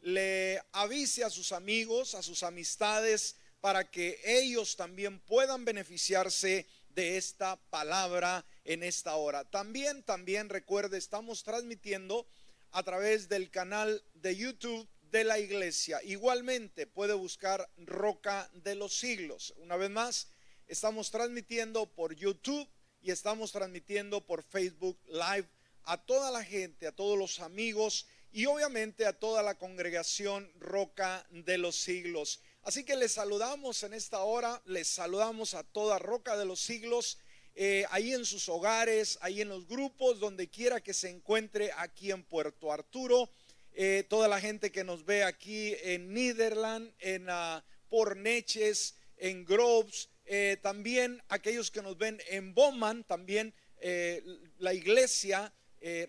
le avise a sus amigos, a sus amistades, para que ellos también puedan beneficiarse de esta palabra en esta hora. También, también recuerde, estamos transmitiendo a través del canal de YouTube de la iglesia. Igualmente puede buscar Roca de los Siglos. Una vez más, estamos transmitiendo por YouTube y estamos transmitiendo por Facebook Live a toda la gente, a todos los amigos y obviamente a toda la congregación Roca de los Siglos. Así que les saludamos en esta hora, les saludamos a toda Roca de los Siglos, eh, ahí en sus hogares, ahí en los grupos, donde quiera que se encuentre aquí en Puerto Arturo. Eh, toda la gente que nos ve aquí en Niderland, en uh, Porneches, en Groves, eh, también aquellos que nos ven en Bowman, también la iglesia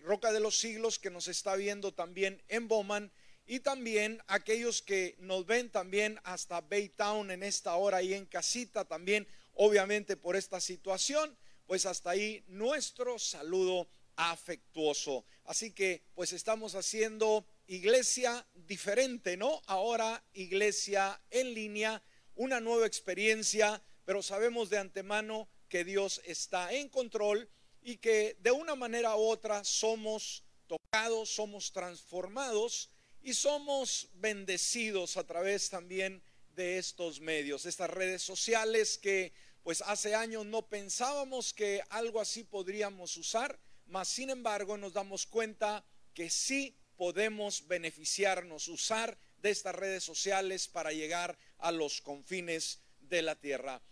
Roca de los Siglos que nos está viendo también en Bowman y también aquellos que nos ven también hasta Baytown en esta hora y en casita también, obviamente por esta situación, pues hasta ahí nuestro saludo afectuoso. Así que pues estamos haciendo iglesia diferente, ¿no? Ahora iglesia en línea, una nueva experiencia, pero sabemos de antemano que Dios está en control y que de una manera u otra somos tocados, somos transformados y somos bendecidos a través también de estos medios, estas redes sociales que pues hace años no pensábamos que algo así podríamos usar, mas sin embargo nos damos cuenta que sí podemos beneficiarnos, usar de estas redes sociales para llegar a los confines de la tierra.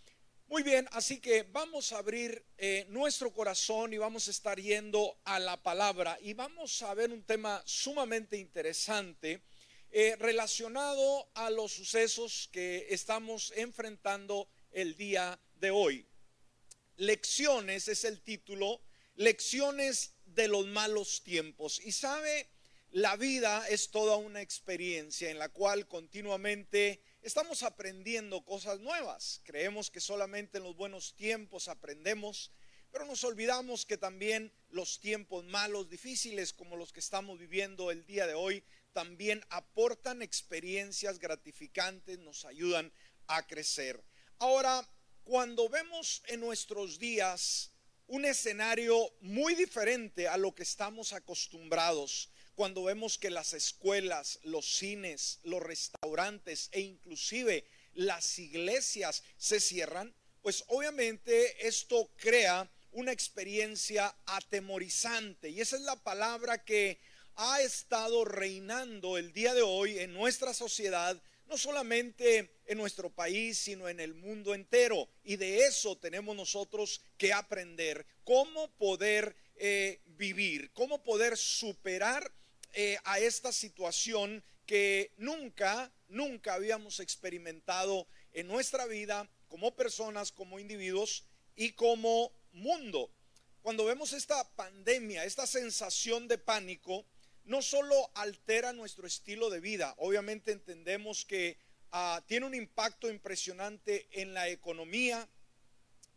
Muy bien, así que vamos a abrir eh, nuestro corazón y vamos a estar yendo a la palabra y vamos a ver un tema sumamente interesante eh, relacionado a los sucesos que estamos enfrentando el día de hoy. Lecciones es el título, lecciones de los malos tiempos. Y sabe, la vida es toda una experiencia en la cual continuamente estamos aprendiendo cosas nuevas. Creemos que solamente en los buenos tiempos aprendemos, pero nos olvidamos que también los tiempos malos, difíciles como los que estamos viviendo el día de hoy, también aportan experiencias gratificantes, nos ayudan a crecer. Ahora, cuando vemos en nuestros días un escenario muy diferente a lo que estamos acostumbrados, cuando vemos que las escuelas, los cines, los restaurantes e inclusive las iglesias se cierran, pues obviamente esto crea una experiencia atemorizante. Y esa es la palabra que ha estado reinando el día de hoy en nuestra sociedad, no solamente en nuestro país, sino en el mundo entero. Y de eso tenemos nosotros que aprender, cómo poder eh, vivir, cómo poder superar eh, a esta situación que nunca, nunca habíamos experimentado en nuestra vida como personas, como individuos y como mundo. Cuando vemos esta pandemia, esta sensación de pánico, no solo altera nuestro estilo de vida, obviamente entendemos que ah, tiene un impacto impresionante en la economía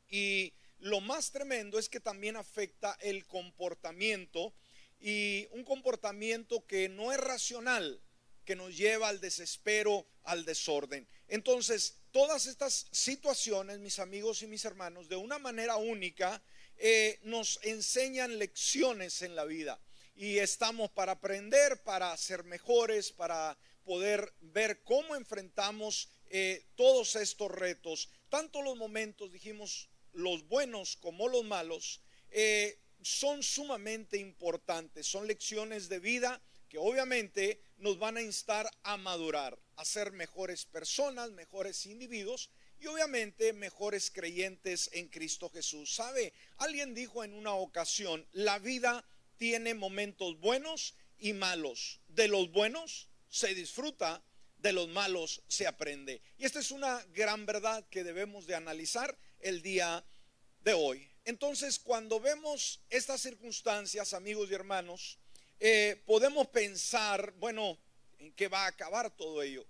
y lo más tremendo es que también afecta el comportamiento y un comportamiento que no es racional, que nos lleva al desespero, al desorden. Entonces, todas estas situaciones, mis amigos y mis hermanos, de una manera única, eh, nos enseñan lecciones en la vida. Y estamos para aprender, para ser mejores, para poder ver cómo enfrentamos eh, todos estos retos, tanto los momentos, dijimos, los buenos como los malos, eh, son sumamente importantes, son lecciones de vida que obviamente nos van a instar a madurar, a ser mejores personas, mejores individuos y obviamente mejores creyentes en Cristo Jesús. ¿Sabe? Alguien dijo en una ocasión, la vida tiene momentos buenos y malos. De los buenos se disfruta, de los malos se aprende. Y esta es una gran verdad que debemos de analizar el día de hoy. Entonces, cuando vemos estas circunstancias, amigos y hermanos, eh, podemos pensar, bueno, ¿en qué va a acabar todo ello?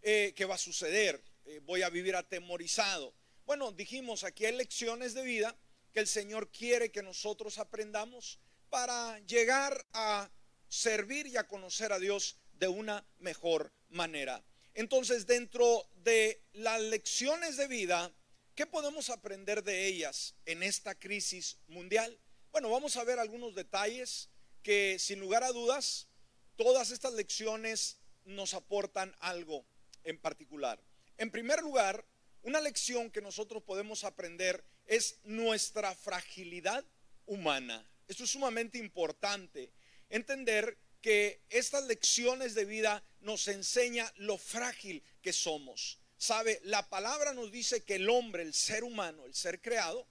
Eh, ¿Qué va a suceder? Eh, ¿Voy a vivir atemorizado? Bueno, dijimos, aquí hay lecciones de vida que el Señor quiere que nosotros aprendamos para llegar a servir y a conocer a Dios de una mejor manera. Entonces, dentro de las lecciones de vida, ¿qué podemos aprender de ellas en esta crisis mundial? Bueno, vamos a ver algunos detalles que sin lugar a dudas, todas estas lecciones nos aportan algo en particular. En primer lugar, una lección que nosotros podemos aprender es nuestra fragilidad humana. Esto es sumamente importante, entender que estas lecciones de vida nos enseña lo frágil que somos. Sabe, la palabra nos dice que el hombre, el ser humano, el ser creado,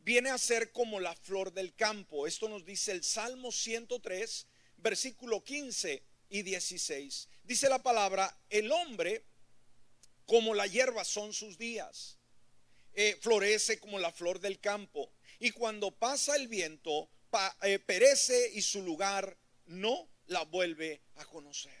viene a ser como la flor del campo. Esto nos dice el Salmo 103, versículo 15 y 16. Dice la palabra, el hombre como la hierba son sus días, eh, florece como la flor del campo, y cuando pasa el viento, eh, perece y su lugar no la vuelve a conocer.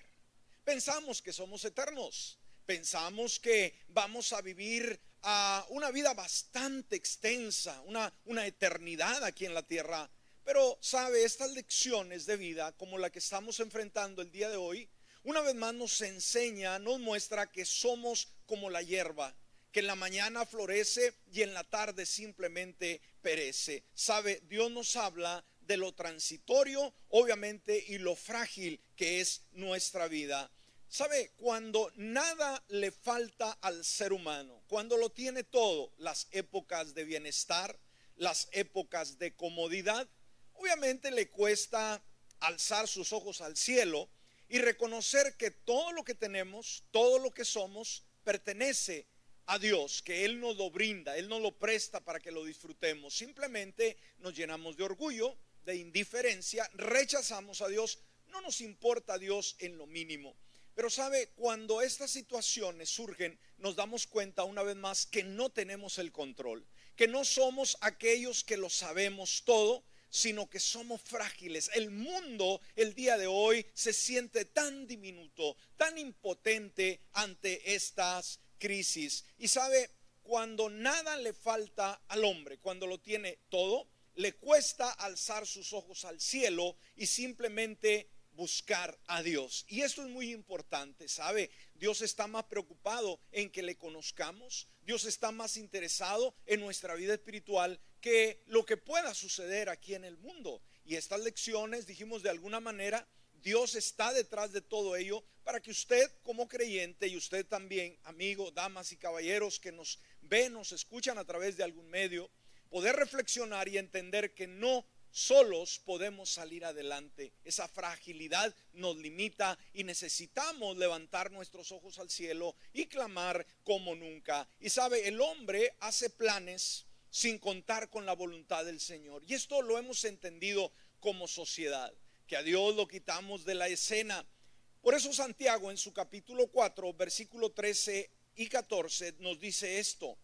Pensamos que somos eternos, pensamos que vamos a vivir a una vida bastante extensa, una, una eternidad aquí en la tierra. Pero sabe, estas lecciones de vida como la que estamos enfrentando el día de hoy, una vez más nos enseña, nos muestra que somos como la hierba, que en la mañana florece y en la tarde simplemente perece. Sabe, Dios nos habla de lo transitorio, obviamente, y lo frágil que es nuestra vida. ¿Sabe? Cuando nada le falta al ser humano, cuando lo tiene todo, las épocas de bienestar, las épocas de comodidad, obviamente le cuesta alzar sus ojos al cielo y reconocer que todo lo que tenemos, todo lo que somos, pertenece a Dios, que Él nos lo brinda, Él nos lo presta para que lo disfrutemos. Simplemente nos llenamos de orgullo, de indiferencia, rechazamos a Dios, no nos importa a Dios en lo mínimo. Pero sabe, cuando estas situaciones surgen, nos damos cuenta una vez más que no tenemos el control, que no somos aquellos que lo sabemos todo, sino que somos frágiles. El mundo el día de hoy se siente tan diminuto, tan impotente ante estas crisis. Y sabe, cuando nada le falta al hombre, cuando lo tiene todo, le cuesta alzar sus ojos al cielo y simplemente buscar a Dios. Y esto es muy importante, ¿sabe? Dios está más preocupado en que le conozcamos. Dios está más interesado en nuestra vida espiritual que lo que pueda suceder aquí en el mundo. Y estas lecciones, dijimos de alguna manera, Dios está detrás de todo ello para que usted como creyente y usted también, amigo, damas y caballeros que nos ven, nos escuchan a través de algún medio, poder reflexionar y entender que no solos podemos salir adelante. Esa fragilidad nos limita y necesitamos levantar nuestros ojos al cielo y clamar como nunca. Y sabe, el hombre hace planes sin contar con la voluntad del Señor. Y esto lo hemos entendido como sociedad, que a Dios lo quitamos de la escena. Por eso Santiago en su capítulo 4, versículo 13 y 14 nos dice esto.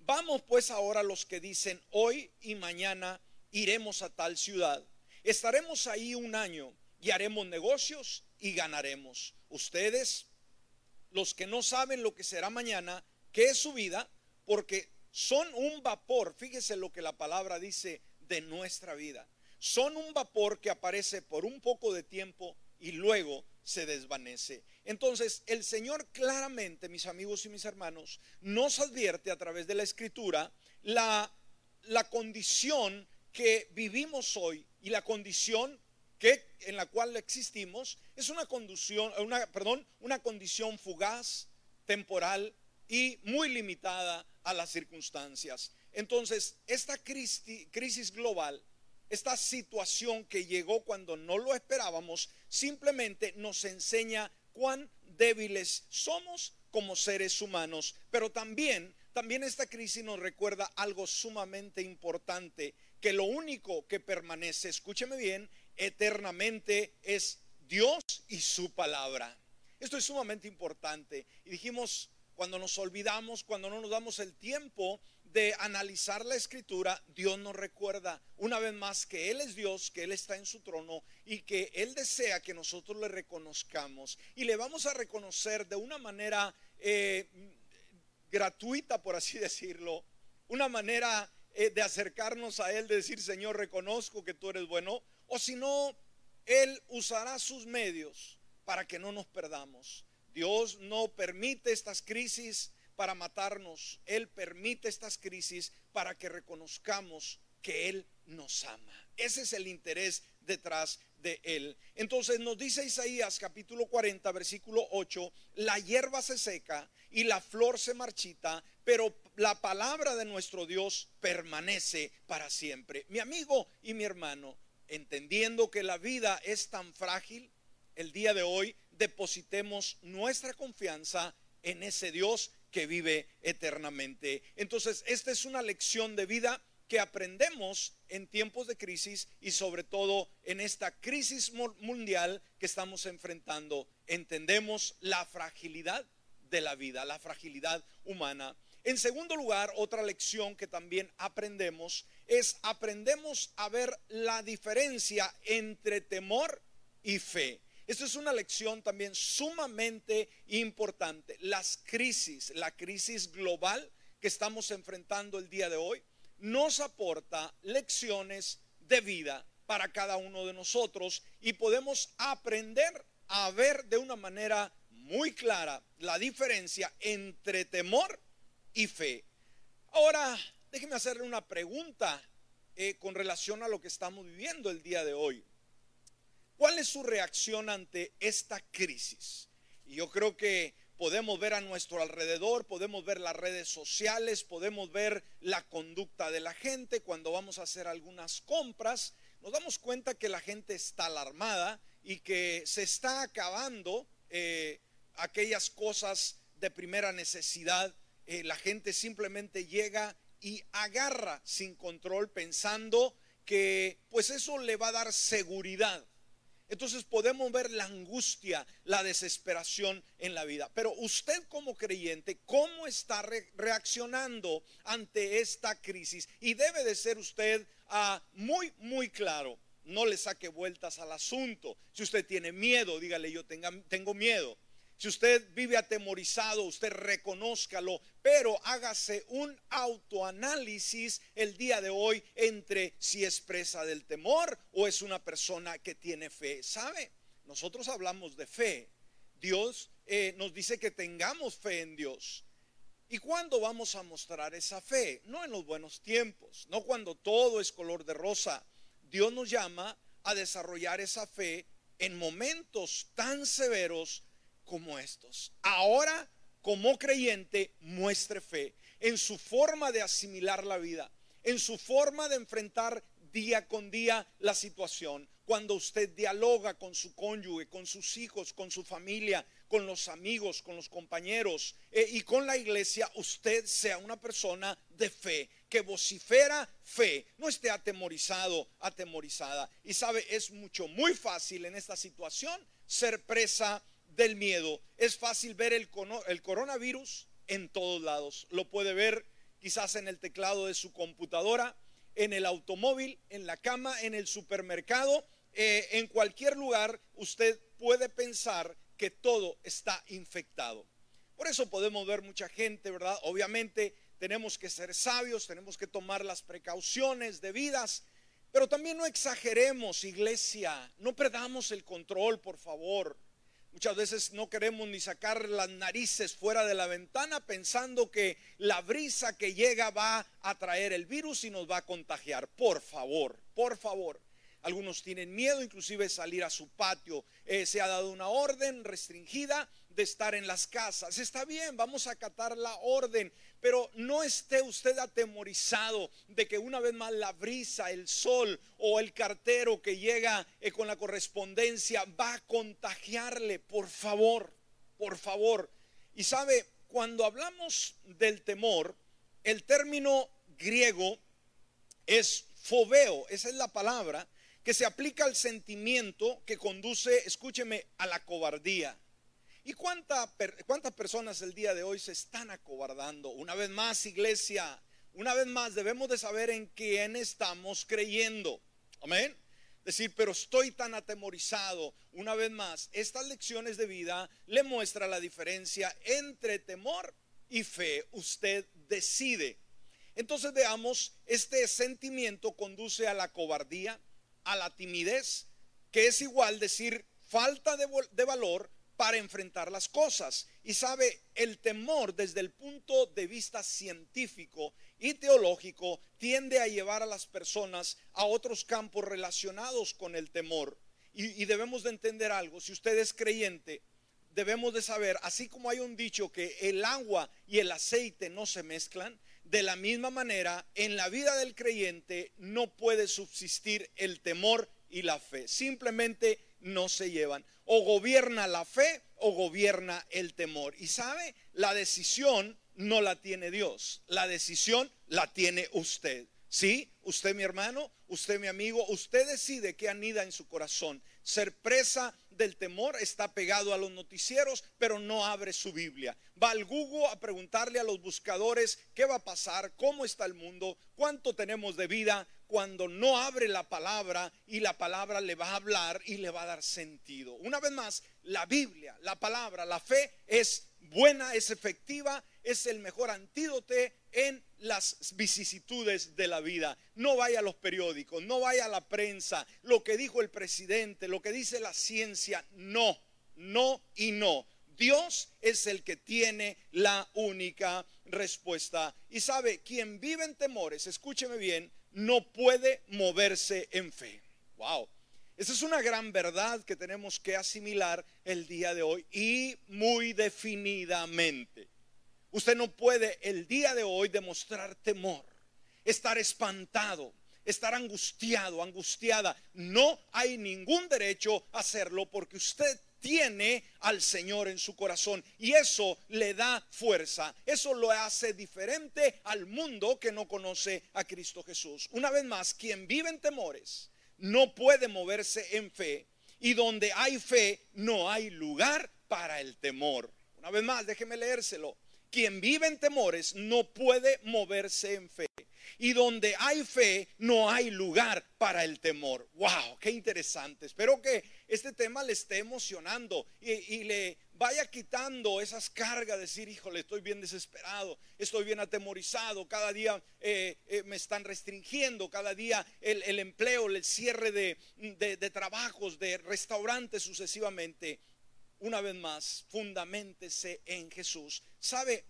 Vamos pues ahora los que dicen hoy y mañana iremos a tal ciudad. Estaremos ahí un año y haremos negocios y ganaremos. Ustedes, los que no saben lo que será mañana, qué es su vida, porque son un vapor, fíjese lo que la palabra dice de nuestra vida. Son un vapor que aparece por un poco de tiempo y luego se desvanece. Entonces, el Señor claramente, mis amigos y mis hermanos, nos advierte a través de la escritura la, la condición que vivimos hoy y la condición que en la cual existimos es una condición, una, perdón, una condición fugaz, temporal y muy limitada a las circunstancias. Entonces, esta crisis, crisis global, esta situación que llegó cuando no lo esperábamos, simplemente nos enseña cuán débiles somos como seres humanos, pero también también esta crisis nos recuerda algo sumamente importante que lo único que permanece, escúcheme bien, eternamente es Dios y su palabra. Esto es sumamente importante. Y dijimos, cuando nos olvidamos, cuando no nos damos el tiempo de analizar la escritura, Dios nos recuerda una vez más que Él es Dios, que Él está en su trono y que Él desea que nosotros le reconozcamos. Y le vamos a reconocer de una manera eh, gratuita, por así decirlo, una manera eh, de acercarnos a Él, de decir, Señor, reconozco que tú eres bueno, o si no, Él usará sus medios para que no nos perdamos. Dios no permite estas crisis para matarnos. Él permite estas crisis para que reconozcamos que Él nos ama. Ese es el interés detrás de Él. Entonces nos dice Isaías capítulo 40, versículo 8, la hierba se seca y la flor se marchita, pero la palabra de nuestro Dios permanece para siempre. Mi amigo y mi hermano, entendiendo que la vida es tan frágil, el día de hoy depositemos nuestra confianza en ese Dios que vive eternamente. Entonces, esta es una lección de vida que aprendemos en tiempos de crisis y sobre todo en esta crisis mundial que estamos enfrentando. Entendemos la fragilidad de la vida, la fragilidad humana. En segundo lugar, otra lección que también aprendemos es aprendemos a ver la diferencia entre temor y fe. Esto es una lección también sumamente importante. Las crisis, la crisis global que estamos enfrentando el día de hoy, nos aporta lecciones de vida para cada uno de nosotros y podemos aprender a ver de una manera muy clara la diferencia entre temor y fe. Ahora, déjeme hacerle una pregunta eh, con relación a lo que estamos viviendo el día de hoy. ¿Cuál es su reacción ante esta crisis? Y yo creo que podemos ver a nuestro alrededor, podemos ver las redes sociales, podemos ver la conducta de la gente cuando vamos a hacer algunas compras. Nos damos cuenta que la gente está alarmada y que se está acabando eh, aquellas cosas de primera necesidad. Eh, la gente simplemente llega y agarra sin control pensando que pues eso le va a dar seguridad. Entonces podemos ver la angustia, la desesperación en la vida. Pero usted como creyente, ¿cómo está reaccionando ante esta crisis? Y debe de ser usted ah, muy, muy claro. No le saque vueltas al asunto. Si usted tiene miedo, dígale yo tengo miedo. Si usted vive atemorizado, usted reconózcalo, pero hágase un autoanálisis el día de hoy entre si es presa del temor o es una persona que tiene fe. ¿Sabe? Nosotros hablamos de fe. Dios eh, nos dice que tengamos fe en Dios. ¿Y cuándo vamos a mostrar esa fe? No en los buenos tiempos, no cuando todo es color de rosa. Dios nos llama a desarrollar esa fe en momentos tan severos como estos. Ahora, como creyente, muestre fe en su forma de asimilar la vida, en su forma de enfrentar día con día la situación. Cuando usted dialoga con su cónyuge, con sus hijos, con su familia, con los amigos, con los compañeros eh, y con la iglesia, usted sea una persona de fe, que vocifera fe, no esté atemorizado, atemorizada. Y sabe, es mucho, muy fácil en esta situación ser presa del miedo. Es fácil ver el, el coronavirus en todos lados. Lo puede ver quizás en el teclado de su computadora, en el automóvil, en la cama, en el supermercado, eh, en cualquier lugar usted puede pensar que todo está infectado. Por eso podemos ver mucha gente, ¿verdad? Obviamente tenemos que ser sabios, tenemos que tomar las precauciones debidas, pero también no exageremos, iglesia, no perdamos el control, por favor. Muchas veces no queremos ni sacar las narices fuera de la ventana pensando que la brisa que llega va a traer el virus y nos va a contagiar. Por favor, por favor. Algunos tienen miedo inclusive salir a su patio. Eh, se ha dado una orden restringida de estar en las casas. Está bien, vamos a acatar la orden, pero no esté usted atemorizado de que una vez más la brisa, el sol o el cartero que llega eh, con la correspondencia va a contagiarle, por favor, por favor. Y sabe, cuando hablamos del temor, el término griego es fobeo, esa es la palabra que se aplica al sentimiento que conduce, escúcheme, a la cobardía. ¿Y cuántas personas el día de hoy se están acobardando? Una vez más, iglesia, una vez más debemos de saber en quién estamos creyendo. Amén. Decir, pero estoy tan atemorizado. Una vez más, estas lecciones de vida le muestra la diferencia entre temor y fe. Usted decide. Entonces veamos, este sentimiento conduce a la cobardía, a la timidez, que es igual decir falta de, de valor para enfrentar las cosas. Y sabe, el temor desde el punto de vista científico y teológico tiende a llevar a las personas a otros campos relacionados con el temor. Y, debemos de entender algo, si usted es creyente, debemos de saber, así como hay un dicho que el agua y el aceite no se mezclan, de la misma manera, en la vida del creyente no puede subsistir el temor y la fe. Simplemente no se llevan. O gobierna la fe o gobierna el temor. Y sabe, la decisión no la tiene Dios, la decisión la tiene usted. Sí, usted mi hermano, usted mi amigo, usted decide qué anida en su corazón. Ser presa del temor está pegado a los noticieros, pero no abre su Biblia. Va al Google a preguntarle a los buscadores qué va a pasar, cómo está el mundo, cuánto tenemos de vida, cuando no abre la palabra y la palabra le va a hablar y le va a dar sentido. Una vez más, la Biblia, la palabra, la fe es buena, es efectiva, es el mejor antídoto en las vicisitudes de la vida. No vaya a los periódicos, no vaya a la prensa, lo que dijo el presidente, lo que dice la ciencia, no, no y no. Dios es el que tiene la única respuesta. Y sabe, quien vive en temores, escúcheme bien, no puede moverse en fe. Wow. Esa es una gran verdad que tenemos que asimilar el día de hoy y muy definidamente. Usted no puede el día de hoy demostrar temor, estar espantado, estar angustiado, angustiada. No hay ningún derecho a hacerlo porque usted tiene al Señor en su corazón y eso le da fuerza. Eso lo hace diferente al mundo que no conoce a Cristo Jesús. Una vez más, quien vive en temores no puede moverse en fe y donde hay fe no hay lugar para el temor. Una vez más, déjeme leérselo. Quien vive en temores no puede moverse en fe. Y donde hay fe, no hay lugar para el temor. ¡Wow! ¡Qué interesante! Espero que este tema le esté emocionando y, le vaya quitando esas cargas. Decir, híjole, estoy bien desesperado, estoy bien atemorizado. Cada día eh, eh, me están restringiendo, cada día el, empleo, el cierre de, de trabajos, de restaurantes sucesivamente una vez más, fundamentese en Jesús. ¿Sabe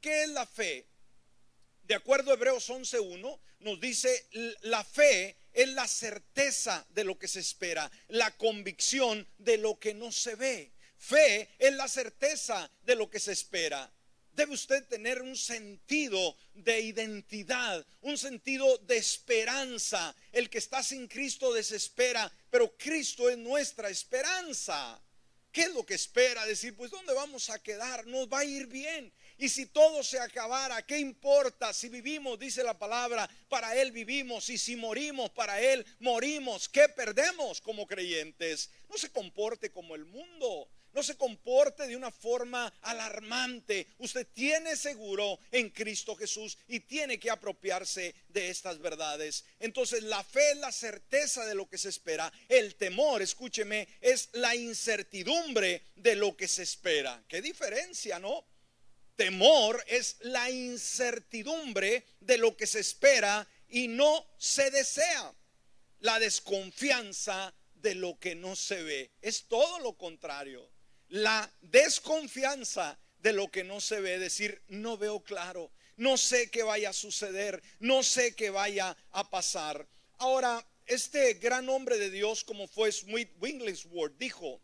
qué es la fe? De acuerdo a Hebreos 11.1, nos dice, la fe es la certeza de lo que se espera, la convicción de lo que no se ve. Fe es la certeza de lo que se espera. Debe usted tener un sentido de identidad, un sentido de esperanza. El que está sin Cristo desespera, pero Cristo es nuestra esperanza. ¿Qué es lo que espera? Decir, pues ¿dónde vamos a quedar? Nos va a ir bien. Y si todo se acabara, ¿qué importa? Si vivimos, dice la palabra, para Él vivimos. Y si morimos, para Él morimos. ¿Qué perdemos como creyentes? No se comporte como el mundo no se comporte de una forma alarmante. Usted tiene seguro en Cristo Jesús y tiene que apropiarse de estas verdades. Entonces la fe es la certeza de lo que se espera. El temor, escúcheme, es la incertidumbre de lo que se espera. ¿Qué diferencia, no? Temor es la incertidumbre de lo que se espera y no se desea. La desconfianza de lo que no se ve. Es todo lo contrario la desconfianza de lo que no se ve, decir, no veo claro, no sé qué vaya a suceder, no sé qué vaya a pasar. Ahora, este gran hombre de Dios, como fue Smith Wigglesworth, dijo,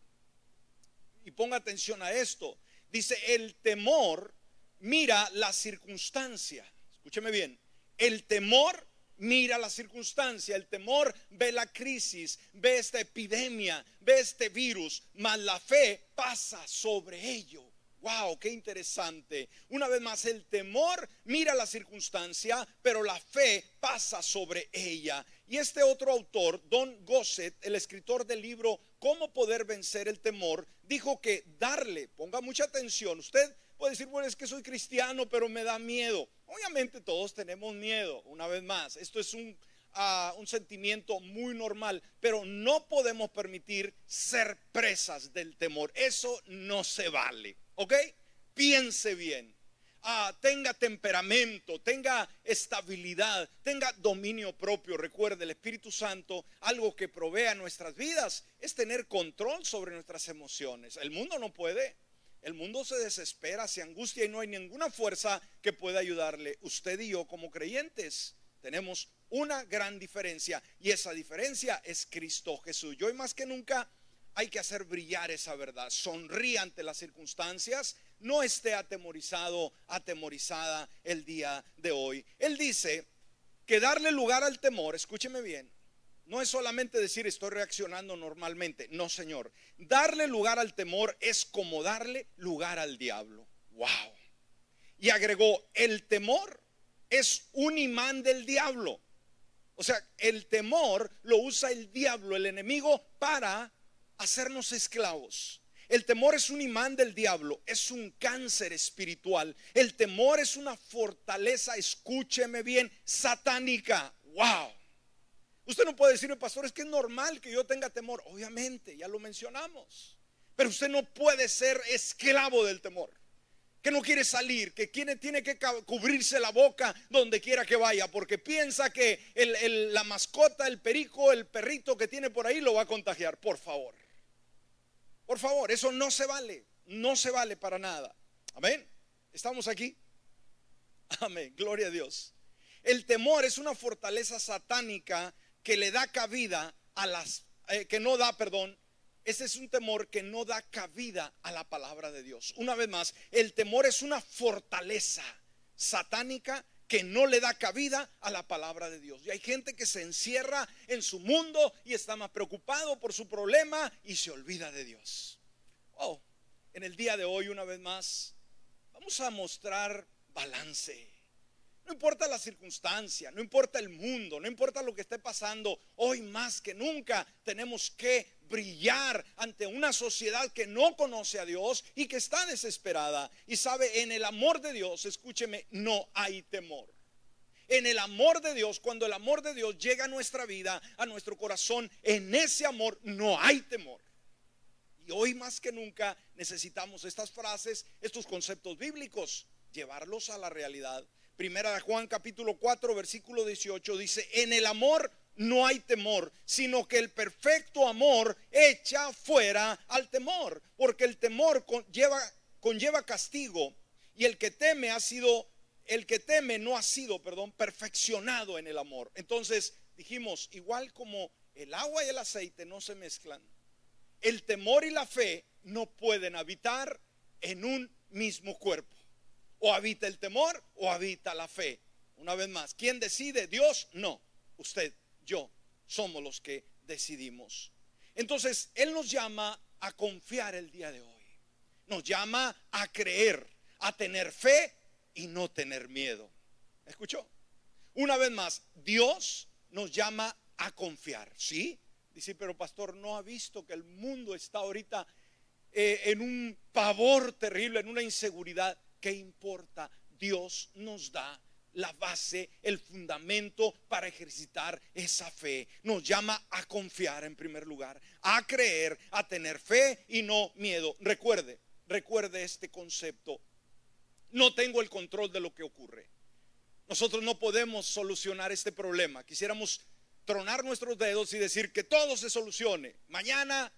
y ponga atención a esto, dice, el temor mira la circunstancia, escúcheme bien, el temor mira la circunstancia, el temor ve la crisis, ve esta epidemia, ve este virus, mas la fe pasa sobre ello. Wow, qué interesante. Una vez más, el temor mira la circunstancia, pero la fe pasa sobre ella. Y este otro autor, Don Gossett, el escritor del libro Cómo poder vencer el temor, dijo que darle, ponga mucha atención, usted puede decir, bueno, es que soy cristiano, pero me da miedo. Obviamente todos tenemos miedo, una vez más. Esto es un, ah, un sentimiento muy normal, pero no podemos permitir ser presas del temor. Eso no se vale, ¿ok? Piense bien. ah, tenga temperamento, tenga estabilidad, tenga dominio propio. Recuerde, el Espíritu Santo, algo que provee nuestras vidas, es tener control sobre nuestras emociones. El mundo no puede. El mundo se desespera, se angustia y no hay ninguna fuerza que pueda ayudarle. Usted y yo como creyentes tenemos una gran diferencia y esa diferencia es Cristo Jesús. Y hoy más que nunca hay que hacer brillar esa verdad. Sonríe ante las circunstancias, no esté atemorizado, atemorizada el día de hoy. Él dice que darle lugar al temor, escúcheme bien, no es solamente decir estoy reaccionando normalmente, no Señor. Darle lugar al temor es como darle lugar al diablo. Wow. Y agregó, el temor es un imán del diablo. O sea, el temor lo usa el diablo, el enemigo, para hacernos esclavos. El temor es un imán del diablo, es un cáncer espiritual. El temor es una fortaleza, escúcheme bien, satánica. Wow. Usted no puede decirme, pastor, es que es normal que yo tenga temor. Obviamente, ya lo mencionamos. Pero usted no puede ser esclavo del temor. Que no quiere salir, que tiene, tiene que cubrirse la boca donde quiera que vaya, porque piensa que la mascota, el perico, el perrito que tiene por ahí lo va a contagiar. Por favor. Por favor, eso no se vale. No se vale para nada. Amén. ¿Estamos aquí? Amén. Gloria a Dios. El temor es una fortaleza satánica que le da cabida a las, eh, que no da, perdón, ese es un temor que no da cabida a la palabra de Dios. Una vez más, el temor es una fortaleza satánica que no le da cabida a la palabra de Dios. Y hay gente que se encierra en su mundo y está más preocupado por su problema y se olvida de Dios. Oh, en el día de hoy, una vez más, vamos a mostrar balance. No importa la circunstancia, no importa el mundo, no importa lo que esté pasando, hoy más que nunca tenemos que brillar ante una sociedad que no conoce a Dios y que está desesperada. Y sabe, en el amor de Dios, escúcheme, no hay temor. En el amor de Dios, cuando el amor de Dios llega a nuestra vida, a nuestro corazón, en ese amor no hay temor. Y hoy más que nunca necesitamos estas frases, estos conceptos bíblicos, llevarlos a la realidad. Primera de Juan capítulo 4 versículo 18 dice, en el amor no hay temor, sino que el perfecto amor echa fuera al temor, porque el temor conlleva, conlleva castigo y el que teme ha sido, el que teme no ha sido, perdón, perfeccionado en el amor. Entonces dijimos, igual como el agua y el aceite no se mezclan, el temor y la fe no pueden habitar en un mismo cuerpo. O habita el temor o habita la fe. Una vez más, ¿quién decide? Dios, no, usted yo somos los que decidimos. Entonces, Él nos llama a confiar el día de hoy. Nos llama a creer, a tener fe y no tener miedo. ¿Escuchó? Una vez más, Dios nos llama a confiar. ¿Sí? Dice, pero pastor, ¿no ha visto que el mundo está ahorita eh, en un pavor terrible, en una inseguridad? ¿Qué importa? Dios nos da la base, el fundamento para ejercitar esa fe. Nos llama a confiar en primer lugar, a creer, a tener fe y no miedo. Recuerde, recuerde este concepto. No tengo el control de lo que ocurre. Nosotros no podemos solucionar este problema. Quisiéramos tronar nuestros dedos y decir que todo se solucione. Mañana,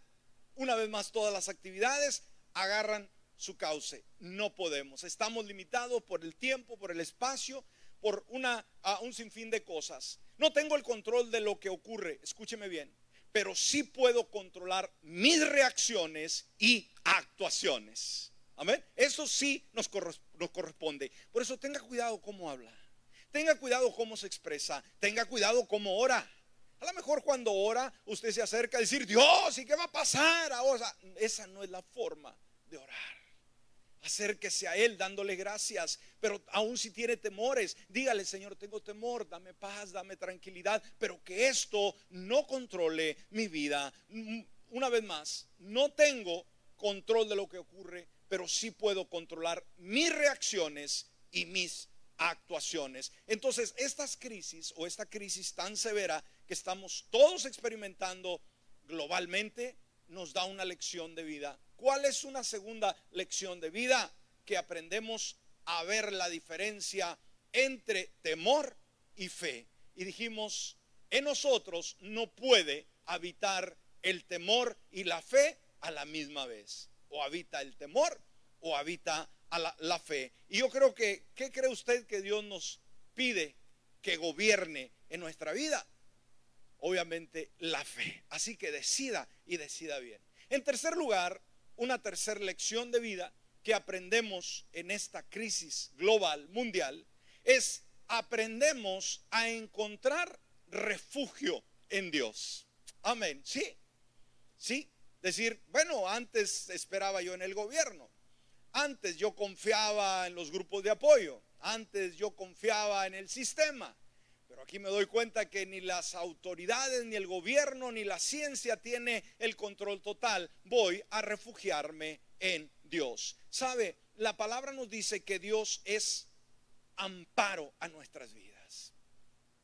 una vez más, todas las actividades agarran su cauce. No podemos. Estamos limitados por el tiempo, por el espacio, por una, un sinfín de cosas. No tengo el control de lo que ocurre, escúcheme bien, pero sí puedo controlar mis reacciones y actuaciones. Amén. Eso sí nos, nos corresponde. Por eso tenga cuidado cómo habla. Tenga cuidado cómo se expresa. Tenga cuidado cómo ora. A lo mejor cuando ora usted se acerca a decir, Dios, ¿y qué va a pasar? esa no es la forma de orar. Acérquese a Él dándole gracias, pero aún si tiene temores, dígale, Señor, tengo temor, dame paz, dame tranquilidad, pero que esto no controle mi vida. Mm, una vez más, no tengo control de lo que ocurre, pero sí puedo controlar mis reacciones y mis actuaciones. Entonces, estas crisis o esta crisis tan severa que estamos todos experimentando globalmente nos da una lección de vida ¿Cuál es una segunda lección de vida que aprendemos a ver la diferencia entre temor y fe. Y dijimos, en nosotros no puede habitar el temor y la fe a la misma vez. O habita el temor o habita a la, fe. Y yo creo que, ¿qué cree usted que Dios nos pide que gobierne en nuestra vida? Obviamente la fe. Así que decida y decida bien. En tercer lugar, una tercera lección de vida que aprendemos en esta crisis global, mundial, es aprendemos a encontrar refugio en Dios. Amén. Sí, sí. Decir, bueno, antes esperaba yo en el gobierno, antes yo confiaba en los grupos de apoyo, antes yo confiaba en el sistema, pero aquí me doy cuenta que ni las autoridades, ni el gobierno, ni la ciencia tiene el control total. Voy a refugiarme en Dios. ¿Sabe? La palabra nos dice que Dios es amparo a nuestras vidas.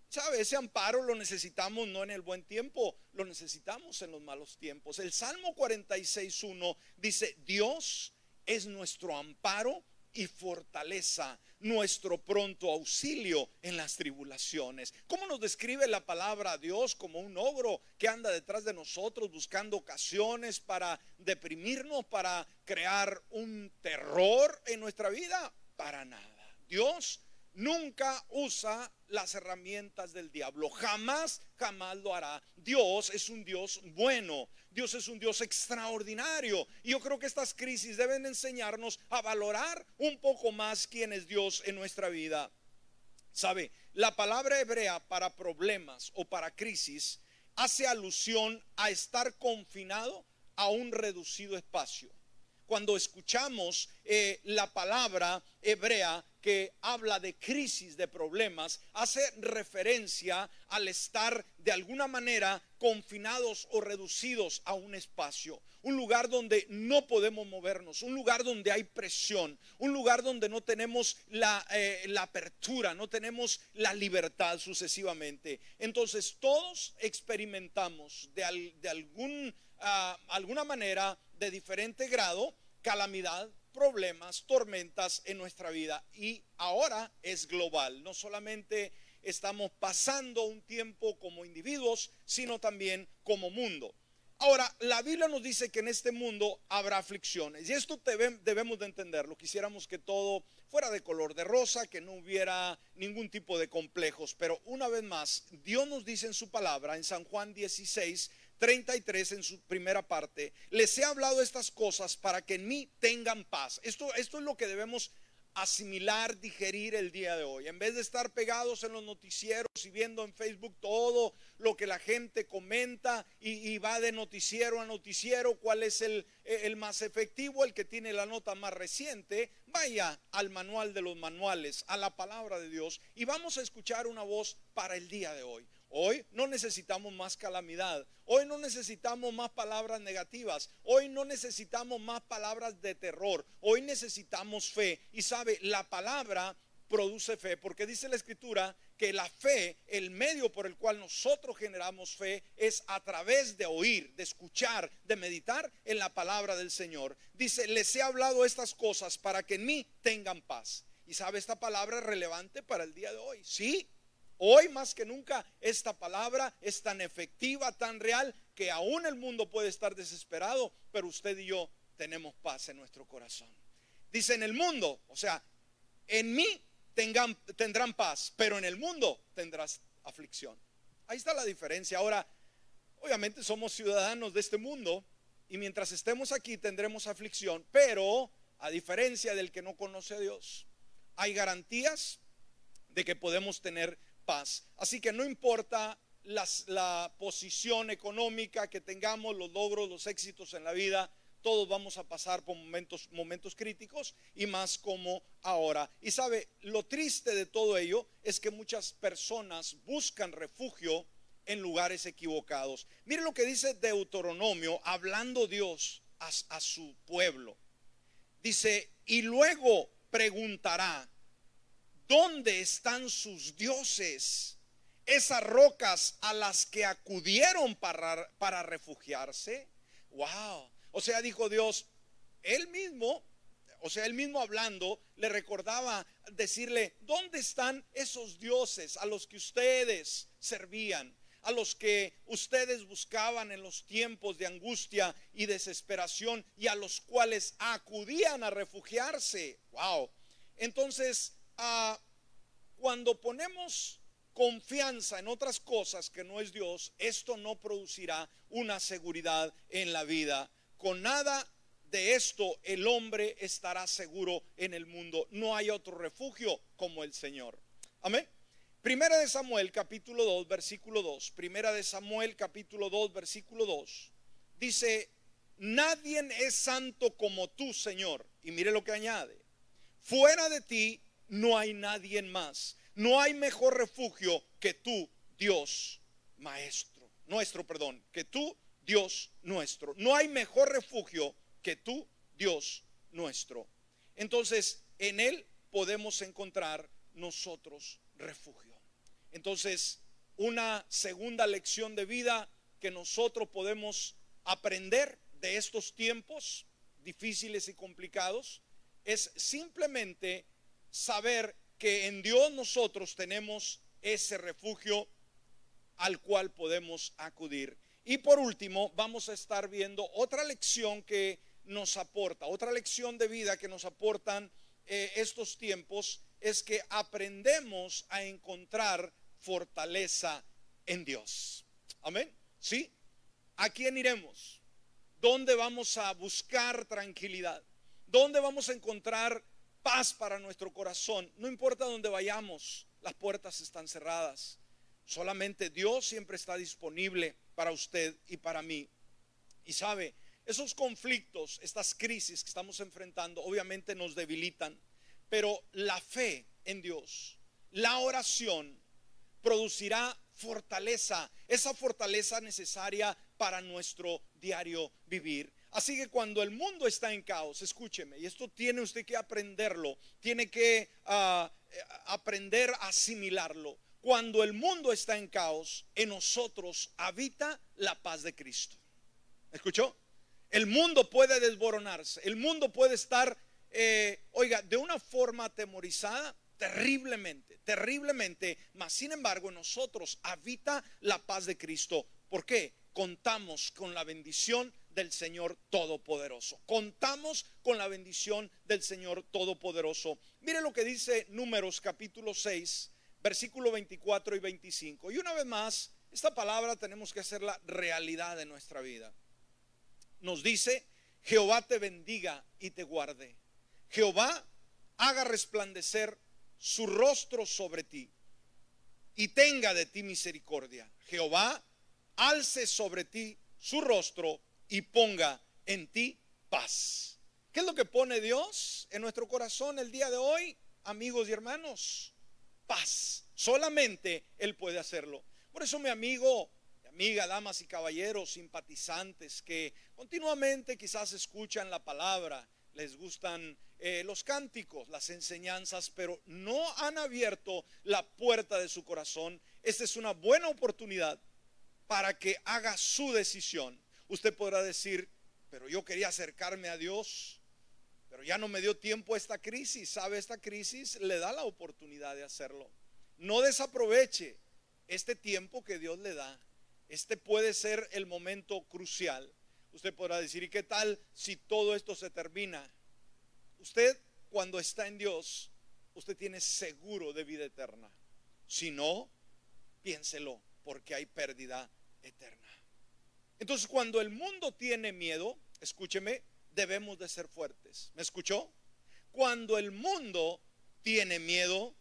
¿Sabe? Ese amparo lo necesitamos no en el buen tiempo, lo necesitamos en los malos tiempos. El Salmo 46.1 dice, Dios es nuestro amparo y fortaleza, nuestro pronto auxilio en las tribulaciones. ¿Cómo nos describe la palabra Dios como un ogro que anda detrás de nosotros buscando ocasiones para deprimirnos, para crear un terror en nuestra vida? Para nada. Dios nunca usa las herramientas del diablo. Jamás, jamás lo hará. Dios es un Dios bueno. Dios es un Dios extraordinario. Y yo creo que estas crisis deben enseñarnos a valorar un poco más quién es Dios en nuestra vida. Sabe, la palabra hebrea para problemas o para crisis hace alusión a estar confinado a un reducido espacio cuando escuchamos eh, la palabra hebrea que habla de crisis, de problemas, hace referencia al estar de alguna manera confinados o reducidos a un espacio, un lugar donde no podemos movernos, un lugar donde hay presión, un lugar donde no tenemos la, eh, apertura, no tenemos la libertad sucesivamente. Entonces todos experimentamos de, algún, ah, alguna manera de diferente grado, calamidad, problemas, tormentas en nuestra vida. Y ahora es global. No solamente estamos pasando un tiempo como individuos, sino también como mundo. Ahora, la Biblia nos dice que en este mundo habrá aflicciones y esto debemos de entenderlo. Quisiéramos que todo fuera de color de rosa, que no hubiera ningún tipo de complejos, pero una vez más, Dios nos dice en su palabra, en San Juan 16, 33 en su primera parte, les he hablado estas cosas para que en mí tengan paz. Esto, esto es lo que debemos asimilar, digerir el día de hoy. En vez de estar pegados en los noticieros y viendo en Facebook todo lo que la gente comenta y, va de noticiero a noticiero, cuál es el, el más efectivo, el que tiene la nota más reciente, vaya al manual de los manuales, a la palabra de Dios y vamos a escuchar una voz para el día de hoy. Hoy no necesitamos más calamidad. Hoy no necesitamos más palabras negativas. Hoy no necesitamos más palabras de terror. Hoy necesitamos fe. Y sabe, la palabra produce fe, porque dice la escritura que la fe, el medio por el cual nosotros generamos fe, es a través de oír, de escuchar, de meditar en la palabra del Señor. Dice, les he hablado estas cosas para que en mí tengan paz. Y sabe, esta palabra es relevante para el día de hoy. Sí, Hoy más que nunca esta palabra es tan efectiva, tan real, que aún el mundo puede estar desesperado, pero usted y yo tenemos paz en nuestro corazón. Dice en el mundo, o sea, en mí tendrán paz, pero en el mundo tendrás aflicción. Ahí está la diferencia. Ahora, obviamente somos ciudadanos de este mundo y mientras estemos aquí tendremos aflicción, pero a diferencia del que no conoce a Dios, hay garantías de que podemos tener Así que no importa la posición económica que tengamos, los logros, los éxitos en la vida, todos vamos a pasar por momentos, momentos críticos y más como ahora. Y sabe, lo triste de todo ello es que muchas personas buscan refugio en lugares equivocados. Mire lo que dice Deuteronomio, hablando Dios a su pueblo. Dice, y luego preguntará, ¿Dónde están sus dioses? Esas rocas a las que acudieron para, para refugiarse. Wow. O sea, dijo Dios, él mismo, O sea, él mismo hablando le recordaba decirle, ¿dónde están esos dioses a los que ustedes servían? a los que ustedes buscaban en los tiempos de angustia y desesperación y a los cuales acudían a refugiarse. Wow. Entonces, cuando ponemos confianza en otras cosas que no es Dios, esto no producirá una seguridad en la vida. Con nada de esto el hombre estará seguro en el mundo. No hay otro refugio como el Señor. Amén. Primera de Samuel capítulo 2 versículo 2. Primera de Samuel capítulo 2 versículo 2. Dice, nadie es santo como tú, Señor. Y mire lo que añade. Fuera de ti no hay nadie más. No hay mejor refugio que tú, Dios, maestro. Nuestro, perdón, que tú, Dios nuestro. No hay mejor refugio que tú, Dios nuestro. Entonces, en Él podemos encontrar nosotros refugio. Entonces, una segunda lección de vida que nosotros podemos aprender de estos tiempos difíciles y complicados es simplemente saber que en Dios nosotros tenemos ese refugio al cual podemos acudir. Y por último, vamos a estar viendo otra lección que nos aporta, otra lección de vida que nos aportan eh, estos tiempos es que aprendemos a encontrar fortaleza en Dios. Amén. ¿Sí? ¿A quién iremos? ¿Dónde vamos a buscar tranquilidad? ¿Dónde vamos a encontrar paz para nuestro corazón? No importa dónde vayamos, las puertas están cerradas. Solamente Dios siempre está disponible para usted y para mí. Y sabe, esos conflictos, estas crisis que estamos enfrentando, obviamente nos debilitan, pero la fe en Dios, la oración, producirá fortaleza, esa fortaleza necesaria para nuestro diario vivir. Así que cuando el mundo está en caos, escúcheme, y esto tiene usted que aprenderlo, tiene que ah, aprender a asimilarlo. Cuando el mundo está en caos, en nosotros habita la paz de Cristo. ¿Escuchó? El mundo puede desboronarse, el mundo puede estar, eh, oiga, de una forma atemorizada, terriblemente, terriblemente, mas sin embargo en nosotros habita la paz de Cristo. ¿Por qué? Contamos con la bendición del Señor Todopoderoso. Contamos con la bendición del Señor Todopoderoso. Mire lo que dice Números capítulo 6, versículo 24 y 25. Y una vez más, esta palabra tenemos que hacerla realidad de nuestra vida. Nos dice, Jehová te bendiga y te guarde. Jehová haga resplandecer su rostro sobre ti y tenga de ti misericordia. Jehová alce sobre ti su rostro y ponga en ti paz. ¿Qué es lo que pone Dios en nuestro corazón el día de hoy, amigos y hermanos? Paz. Solamente Él puede hacerlo. Por eso mi amigo, mi amiga, damas y caballeros, simpatizantes que continuamente quizás escuchan la palabra, les gustan eh, los cánticos, las enseñanzas, pero no han abierto la puerta de su corazón. Esta es una buena oportunidad para que haga su decisión. Usted podrá decir, pero yo quería acercarme a Dios, pero ya no me dio tiempo esta crisis. ¿Sabe? Esta crisis le da la oportunidad de hacerlo. No desaproveche este tiempo que Dios le da. Este puede ser el momento crucial. Usted podrá decir, ¿y qué tal si todo esto se termina? Usted cuando está en Dios, usted tiene seguro de vida eterna. Si no, piénselo, porque hay pérdida eterna. Entonces, cuando el mundo tiene miedo, escúcheme, debemos de ser fuertes. ¿Me escuchó? Cuando el mundo tiene miedo,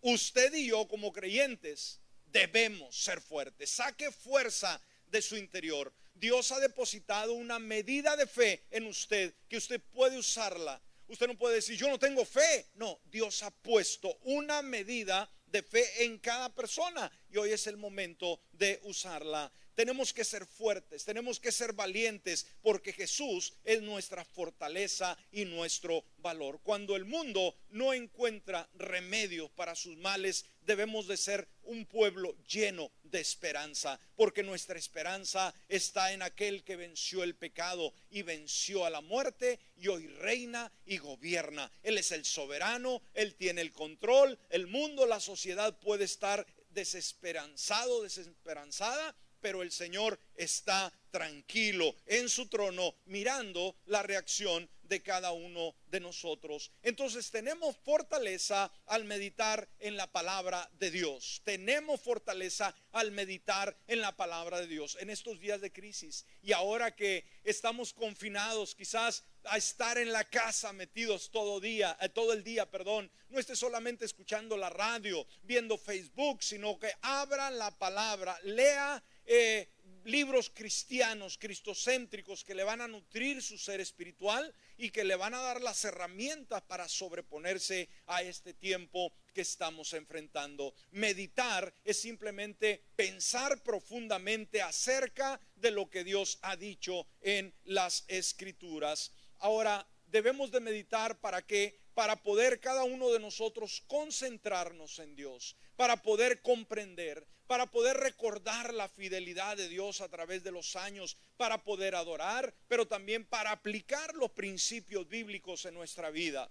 usted y yo como creyentes debemos ser fuertes. Saque fuerza de su interior. Dios ha depositado una medida de fe en usted que usted puede usarla Usted no puede decir, yo no tengo fe. No, Dios ha puesto una medida de fe en cada persona y hoy es el momento de usarla. Tenemos que ser fuertes, tenemos que ser valientes, porque Jesús es nuestra fortaleza y nuestro valor. Cuando el mundo no encuentra remedio para sus males, debemos de ser un pueblo lleno de esperanza, porque nuestra esperanza está en aquel que venció el pecado y venció a la muerte y hoy reina y gobierna. Él es el soberano, él tiene el control, el mundo, la sociedad puede estar desesperanzado, desesperanzada, pero el Señor está tranquilo en su trono mirando la reacción de cada uno de nosotros. Entonces tenemos fortaleza al meditar en la palabra de Dios. Tenemos fortaleza al meditar en la palabra de Dios en estos días de crisis. Y ahora que estamos confinados, quizás a estar en la casa metidos todo día, eh, todo el día, perdón, no esté solamente escuchando la radio, viendo Facebook, sino que abra la palabra, lea eh, libros cristianos, cristocéntricos, que le van a nutrir su ser espiritual y que le van a dar las herramientas para sobreponerse a este tiempo que estamos enfrentando. Meditar es simplemente pensar profundamente acerca de lo que Dios ha dicho en las escrituras. Ahora, debemos de meditar para que para poder cada uno de nosotros concentrarnos en Dios, para poder comprender, para poder recordar la fidelidad de Dios a través de los años, para poder adorar, pero también para aplicar los principios bíblicos en nuestra vida.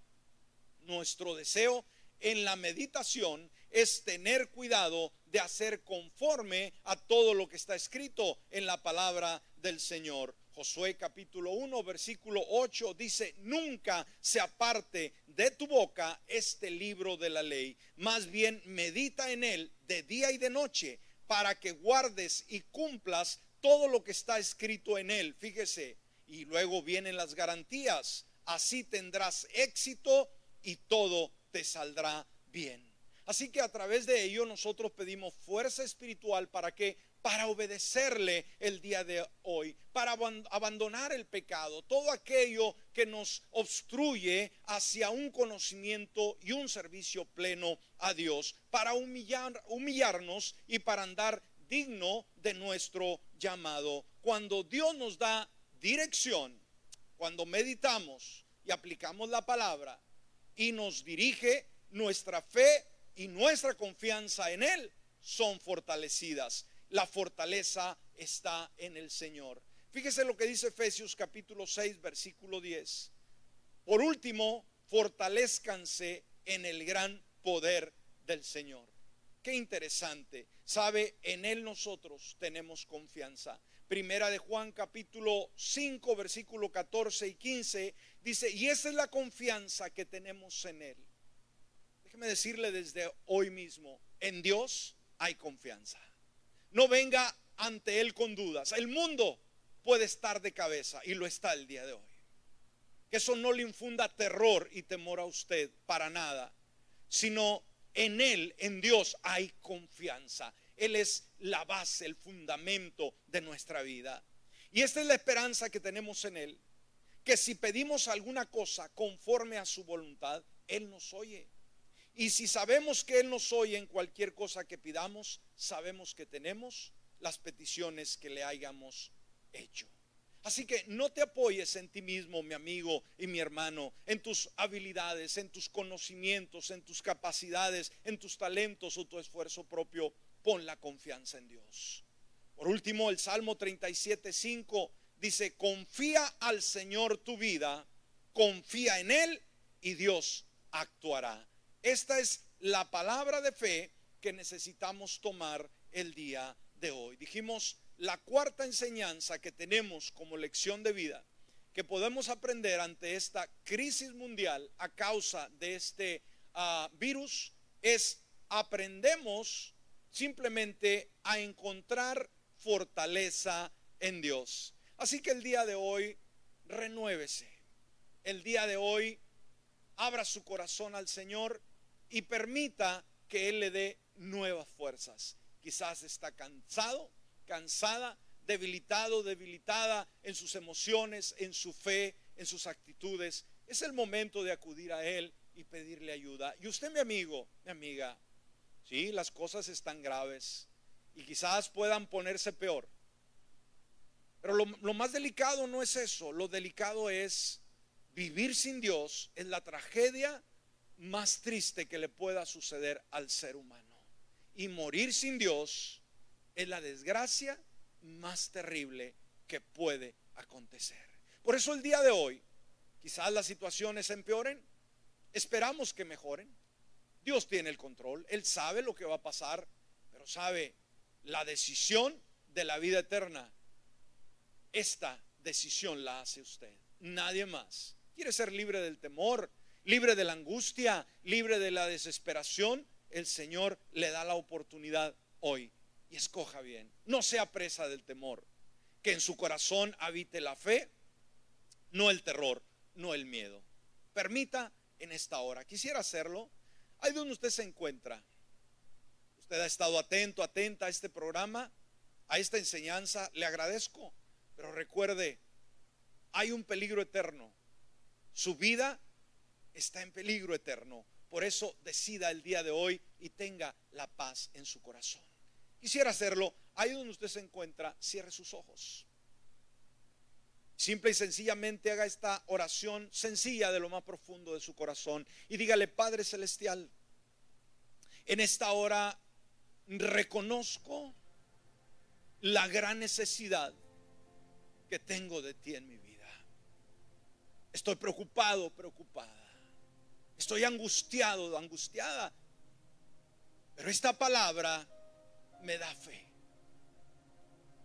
Nuestro deseo en la meditación es tener cuidado de hacer conforme a todo lo que está escrito en la palabra del Señor. Josué capítulo 1, versículo 8 dice, nunca se aparte de tu boca este libro de la ley, más bien medita en él de día y de noche, para que guardes y cumplas todo lo que está escrito en él. Fíjese, y luego vienen las garantías, así tendrás éxito y todo te saldrá bien. Así que a través de ello nosotros pedimos fuerza espiritual para que para obedecerle el día de hoy, para abandonar el pecado, todo aquello que nos obstruye hacia un conocimiento y un servicio pleno a Dios, para humillar, humillarnos y para andar digno de nuestro llamado. Cuando Dios nos da dirección, cuando meditamos y aplicamos la palabra y nos dirige, nuestra fe y nuestra confianza en Él son fortalecidas la fortaleza está en el Señor. Fíjese lo que dice Efesios capítulo 6, versículo 10. Por último, fortalezcanse en el gran poder del Señor. Qué interesante. Sabe, en Él nosotros tenemos confianza. Primera de Juan capítulo 5, versículo 14 y 15 dice, y esa es la confianza que tenemos en Él. Déjeme decirle desde hoy mismo, en Dios hay confianza no venga ante Él con dudas. El mundo puede estar de cabeza y lo está el día de hoy. Que eso no le infunda terror y temor a usted para nada, sino en Él, en Dios, hay confianza. Él es la base, el fundamento de nuestra vida. Y esta es la esperanza que tenemos en Él, que si pedimos alguna cosa conforme a su voluntad, Él nos oye. Y si sabemos que Él nos oye en cualquier cosa que pidamos, sabemos que tenemos las peticiones que le hayamos hecho. Así que no te apoyes en ti mismo, mi amigo y mi hermano, en tus habilidades, en tus conocimientos, en tus capacidades, en tus talentos o tu esfuerzo propio. Pon la confianza en Dios. Por último, el Salmo 37.5 dice, confía al Señor tu vida, confía en Él y Dios actuará. Esta es la palabra de fe que necesitamos tomar el día de hoy. Dijimos, la cuarta enseñanza que tenemos como lección de vida, que podemos aprender ante esta crisis mundial a causa de este ah, virus, es aprendemos simplemente a encontrar fortaleza en Dios. Así que el día de hoy, renuévese. El día de hoy, abra su corazón al Señor y permita que Él le dé nuevas fuerzas. Quizás está cansado, cansada, debilitado, debilitada en sus emociones, en su fe, en sus actitudes. Es el momento de acudir a Él y pedirle ayuda. Y usted, mi amigo, mi amiga, sí, las cosas están graves y quizás puedan ponerse peor. Pero lo, lo, más delicado no es eso, lo delicado es vivir sin Dios, es la tragedia más triste que le pueda suceder al ser humano. Y morir sin Dios es la desgracia más terrible que puede acontecer. Por eso el día de hoy, quizás las situaciones empeoren, esperamos que mejoren. Dios tiene el control, Él sabe lo que va a pasar, pero sabe la decisión de la vida eterna. Esta decisión la hace usted, nadie más. ¿Quiere ser libre del temor, libre de la angustia, libre de la desesperación? El Señor le da la oportunidad hoy y escoja bien. No sea presa del temor, que en su corazón habite la fe, no el terror, no el miedo. Permita en esta hora. Quisiera hacerlo. Ahí donde usted se encuentra. Usted ha estado atento, atenta a este programa, a esta enseñanza. Le agradezco. Pero recuerde, hay un peligro eterno. Su vida está en peligro eterno. Por eso decida el día de hoy y tenga la paz en su corazón. Quisiera hacerlo. Ahí donde usted se encuentra, cierre sus ojos. Simple y sencillamente haga esta oración sencilla de lo más profundo de su corazón y dígale, Padre Celestial, en esta hora reconozco la gran necesidad que tengo de ti en mi vida. Estoy preocupado, preocupada. Estoy angustiado, angustiada. Pero esta palabra me da fe.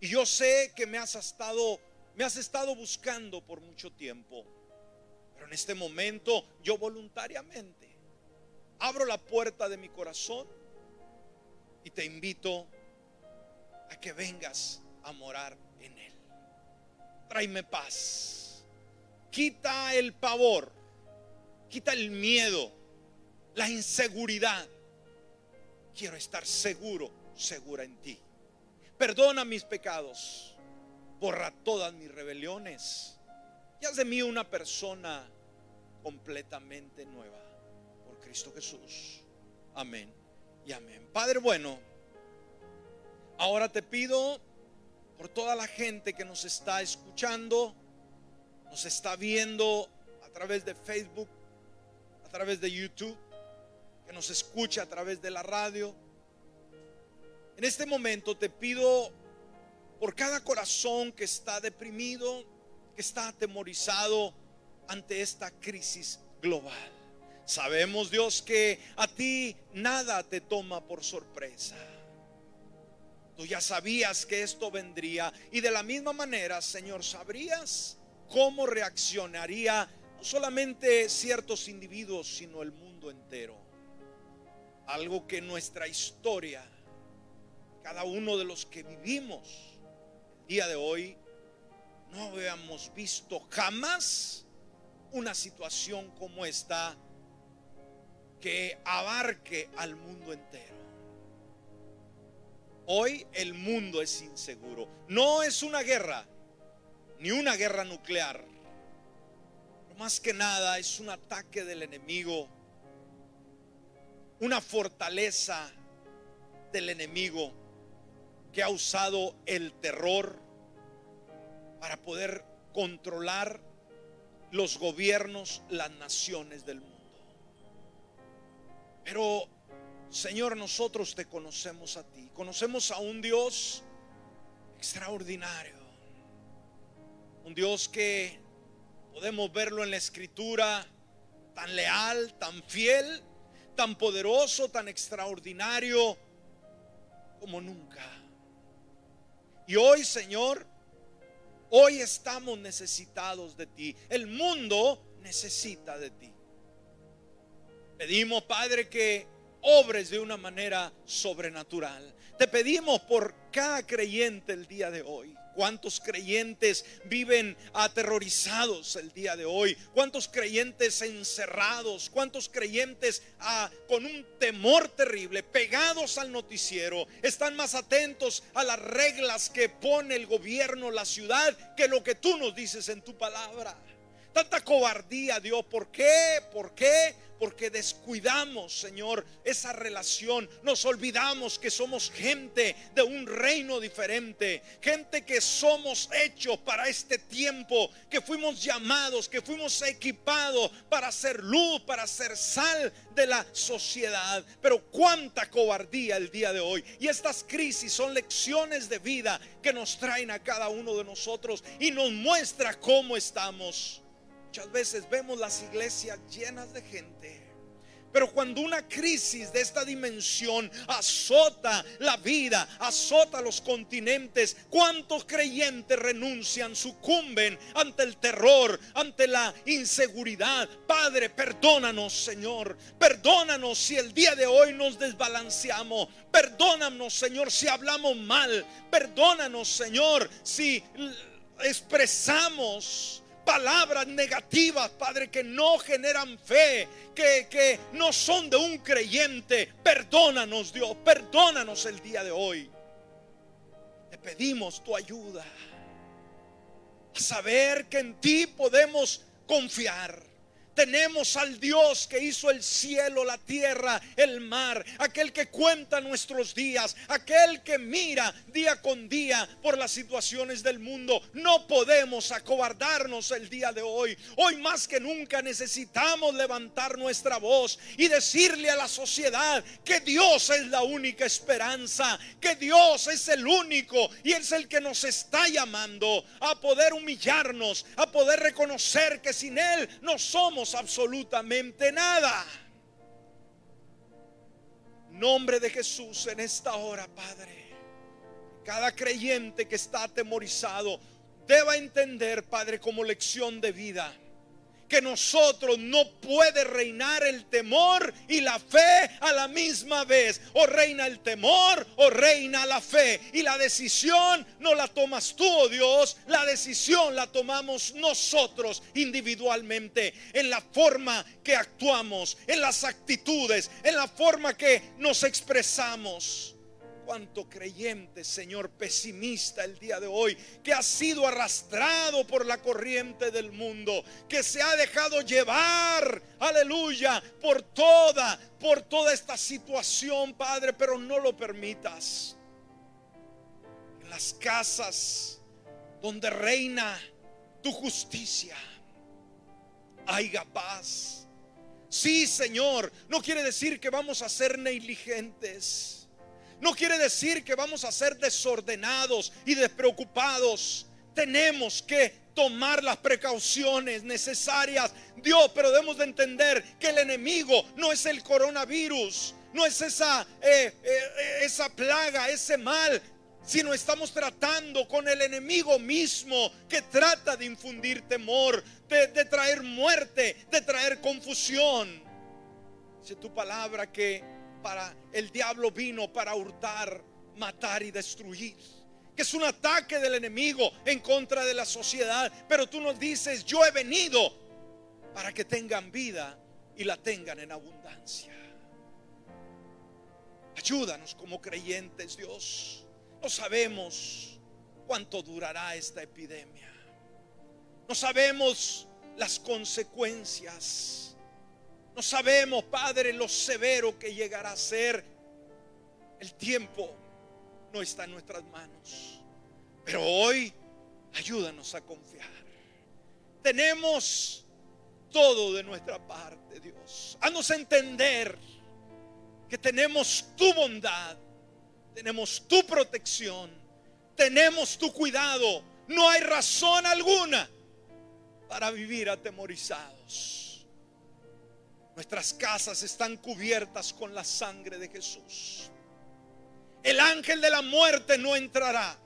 Y yo sé que me has estado me has estado buscando por mucho tiempo. Pero en este momento yo voluntariamente abro la puerta de mi corazón y te invito a que vengas a morar en él. Tráeme paz. Quita el pavor. Quita el miedo. La inseguridad. Quiero estar seguro, segura en ti. Perdona mis pecados borra todas mis rebeliones y haz de mí una persona completamente nueva por Cristo Jesús. Amén y amén. Padre bueno, ahora te pido por toda la gente que nos está escuchando, nos está viendo a través de Facebook, a través de YouTube, que nos escucha a través de la radio. En este momento te pido por cada corazón que está deprimido, que está atemorizado ante esta crisis global. Sabemos, Dios, que a ti nada te toma por sorpresa. Tú ya sabías que esto vendría y de la misma manera, Señor, sabrías cómo reaccionaría solamente ciertos individuos, sino el mundo entero. Algo que nuestra historia, cada uno de los que vivimos, día de hoy no habíamos visto jamás una situación como esta que abarque al mundo entero. Hoy el mundo es inseguro. No es una guerra, ni una guerra nuclear. Más que nada es un ataque del enemigo, una fortaleza del enemigo que ha usado el terror para poder controlar los gobiernos, las naciones del mundo. Pero, Señor, nosotros te conocemos a ti. Conocemos a un Dios extraordinario. Un Dios que podemos verlo en la escritura tan leal, tan fiel, tan poderoso, tan extraordinario como nunca. Y hoy, Señor, hoy estamos necesitados de ti. El mundo necesita de ti. Pedimos, Padre, que obres de una manera sobrenatural. Te pedimos por cada creyente el día de hoy. ¿Cuántos creyentes viven aterrorizados el día de hoy? ¿Cuántos creyentes encerrados? ¿Cuántos creyentes ah, con un temor terrible, pegados al noticiero? Están más atentos a las reglas que pone el gobierno, la ciudad, que lo que tú nos dices en tu palabra. Tanta cobardía, Dios. ¿Por qué? ¿Por qué? porque descuidamos, Señor, esa relación. Nos olvidamos que somos gente de un reino diferente, gente que somos hechos para este tiempo, que fuimos llamados, que fuimos equipados para ser luz, para ser sal de la sociedad. Pero cuánta cobardía el día de hoy. Y estas crisis son lecciones de vida que nos traen a cada uno de nosotros y nos muestra cómo estamos. Muchas veces vemos las iglesias llenas de gente. Pero cuando una crisis de esta dimensión azota la vida, azota los continentes, ¿cuántos creyentes renuncian, sucumben ante el terror, ante la inseguridad? Padre, perdónanos, Señor. Perdónanos si el día de hoy nos desbalanceamos. Perdónanos, Señor, si hablamos mal. Perdónanos, Señor, si expresamos palabras negativas, Padre, que no generan fe, que, que no son de un creyente. Perdónanos, Dios, perdónanos el día de hoy. Te pedimos tu ayuda a saber que en ti podemos confiar tenemos al Dios que hizo el cielo, la tierra, el mar, aquel que cuenta nuestros días, aquel que mira día con día por las situaciones del mundo. No podemos acobardarnos el día de hoy. Hoy más que nunca necesitamos levantar nuestra voz y decirle a la sociedad que Dios es la única esperanza, que Dios es el único y es el que nos está llamando a poder humillarnos, a poder reconocer que sin Él no somos absolutamente nada. Nombre de Jesús en esta hora, Padre. Cada creyente que está atemorizado deba entender, Padre, como lección de vida que nosotros no puede reinar el temor y la fe a la misma vez. O reina el temor o reina la fe. Y la decisión no la tomas tú, oh Dios, la decisión la tomamos nosotros individualmente en la forma que actuamos, en las actitudes, en la forma que nos expresamos cuánto creyente, Señor, pesimista el día de hoy, que ha sido arrastrado por la corriente del mundo, que se ha dejado llevar, aleluya, por toda, por toda esta situación, Padre, pero no lo permitas. En las casas donde reina tu justicia, haya paz. Sí, Señor, no quiere decir que vamos a ser negligentes no quiere decir que vamos a ser desordenados y despreocupados. Tenemos que tomar las precauciones necesarias. Dios, pero debemos de entender que el enemigo no es el coronavirus, no es esa, eh, eh, esa plaga, ese mal, sino estamos tratando con el enemigo mismo que trata de infundir temor, de, de traer muerte, de traer confusión. Dice tu palabra que el diablo vino para hurtar, matar y destruir. Que es un ataque del enemigo en contra de la sociedad. Pero tú nos dices, yo he venido para que tengan vida y la tengan en abundancia. Ayúdanos como creyentes, Dios. No sabemos cuánto durará esta epidemia. No sabemos las consecuencias no sabemos, Padre, lo severo que llegará a ser. El tiempo no está en nuestras manos. Pero hoy ayúdanos a confiar. Tenemos todo de nuestra parte, Dios. Haznos entender que tenemos tu bondad, tenemos tu protección, tenemos tu cuidado. No hay razón alguna para vivir atemorizados. Nuestras casas están cubiertas con la sangre de Jesús. El ángel de la muerte no entrará.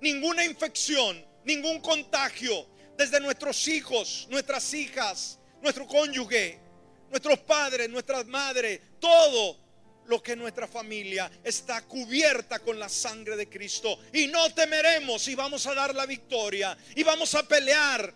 Ninguna infección, ningún contagio desde nuestros hijos, nuestras hijas, nuestro cónyuge, nuestros padres, nuestras madres, todo lo que nuestra familia está cubierta con la sangre de Cristo. Y no temeremos y vamos a dar la victoria y vamos a pelear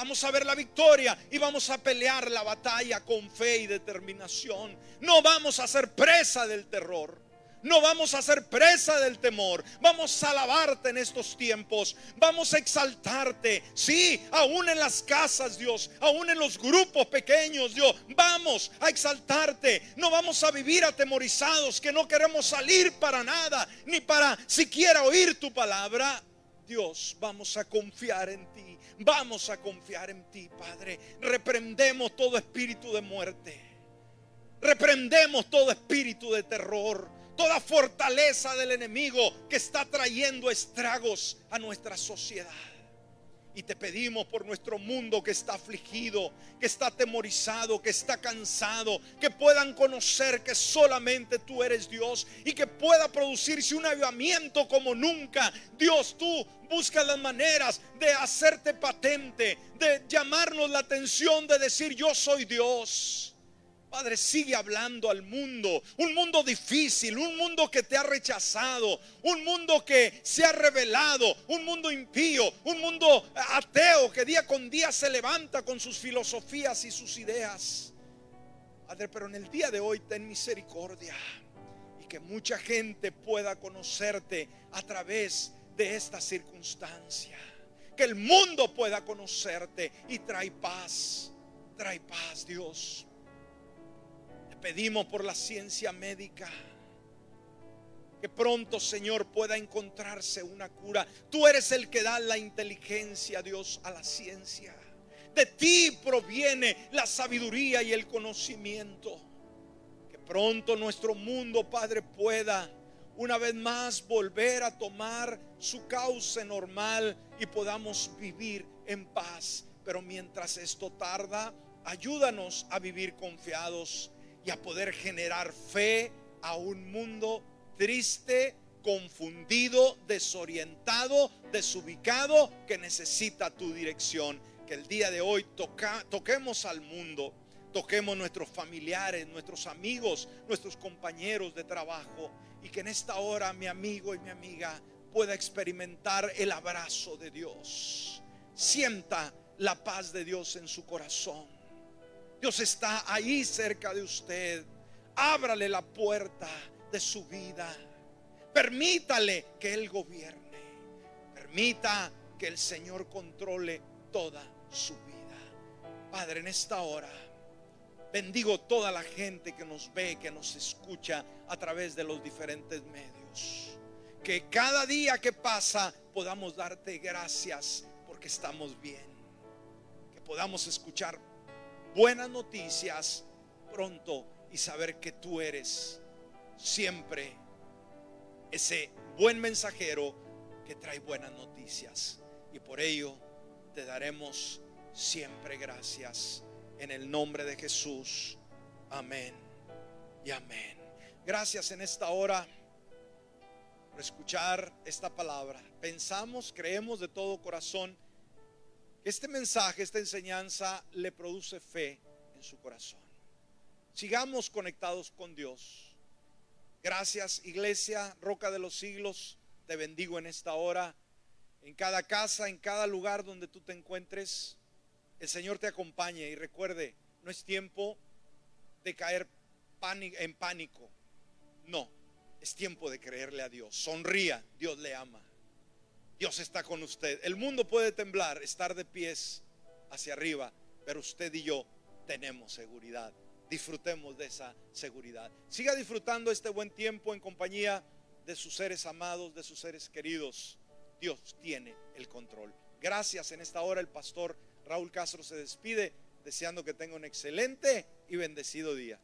Vamos a ver la victoria y vamos a pelear la batalla con fe y determinación. No vamos a ser presa del terror. No vamos a ser presa del temor. Vamos a alabarte en estos tiempos. Vamos a exaltarte. Sí, aún en las casas, Dios. Aún en los grupos pequeños, Dios. Vamos a exaltarte. No vamos a vivir atemorizados que no queremos salir para nada. Ni para siquiera oír tu palabra. Dios, vamos a confiar en ti. Vamos a confiar en ti, Padre. Reprendemos todo espíritu de muerte. Reprendemos todo espíritu de terror toda fortaleza del enemigo que está trayendo estragos a nuestra sociedad. Y te pedimos por nuestro mundo que está afligido, que está atemorizado, que está cansado, que puedan conocer que solamente tú eres Dios y que pueda producirse un avivamiento como nunca. Dios, tú buscas las maneras de hacerte patente, de llamarnos la atención, de decir yo soy Dios. Padre, sigue hablando al mundo, un mundo difícil, un mundo que te ha rechazado, un mundo que se ha revelado, un mundo impío, un mundo ateo que día con día se levanta con sus filosofías y sus ideas. Padre, pero en el día de hoy ten misericordia y que mucha gente pueda conocerte a través de esta circunstancia. Que el mundo pueda conocerte y trae paz, trae paz, Dios pedimos por la ciencia médica. Que pronto, Señor, pueda encontrarse una cura. Tú eres el que da la inteligencia, Dios, a la ciencia. De ti proviene la sabiduría y el conocimiento. Que pronto nuestro mundo, Padre, pueda una vez más volver a tomar su cauce normal y podamos vivir en paz. Pero mientras esto tarda, ayúdanos a vivir confiados y a poder generar fe a un mundo triste, confundido, desorientado, desubicado, que necesita tu dirección. Que el día de hoy toquemos al mundo, toquemos nuestros familiares, nuestros amigos, nuestros compañeros de trabajo, y que en esta hora mi amigo y mi amiga pueda experimentar el abrazo de Dios. Sienta la paz de Dios en su corazón Dios está ahí cerca de usted. Ábrale la puerta de su vida. Permítale que Él gobierne. Permita que el Señor controle toda su vida. Padre, en esta hora bendigo toda la gente que nos ve, que nos escucha a través de los diferentes medios. Que cada día que pasa podamos darte gracias porque estamos bien. Que podamos escuchar buenas noticias pronto y saber que tú eres siempre ese buen mensajero que trae buenas noticias. Y por ello te daremos siempre gracias en el nombre de Jesús. Amén y amén. Gracias en esta hora por escuchar esta palabra. Pensamos, creemos de todo corazón este mensaje, esta enseñanza le produce fe en su corazón. Sigamos conectados con Dios. Gracias Iglesia, Roca de los Siglos. Te bendigo en esta hora. En cada casa, en cada lugar donde tú te encuentres, el Señor te acompañe y recuerde, no es tiempo de caer en pánico. No, es tiempo de creerle a Dios. Sonría, Dios le ama. Dios está con usted. El mundo puede temblar, estar de pies hacia arriba, pero usted y yo tenemos seguridad. Disfrutemos de esa seguridad. Siga disfrutando este buen tiempo en compañía de sus seres amados, de sus seres queridos. Dios tiene el control. Gracias. En esta hora el pastor Raúl Castro se despide deseando que tenga un excelente y bendecido día.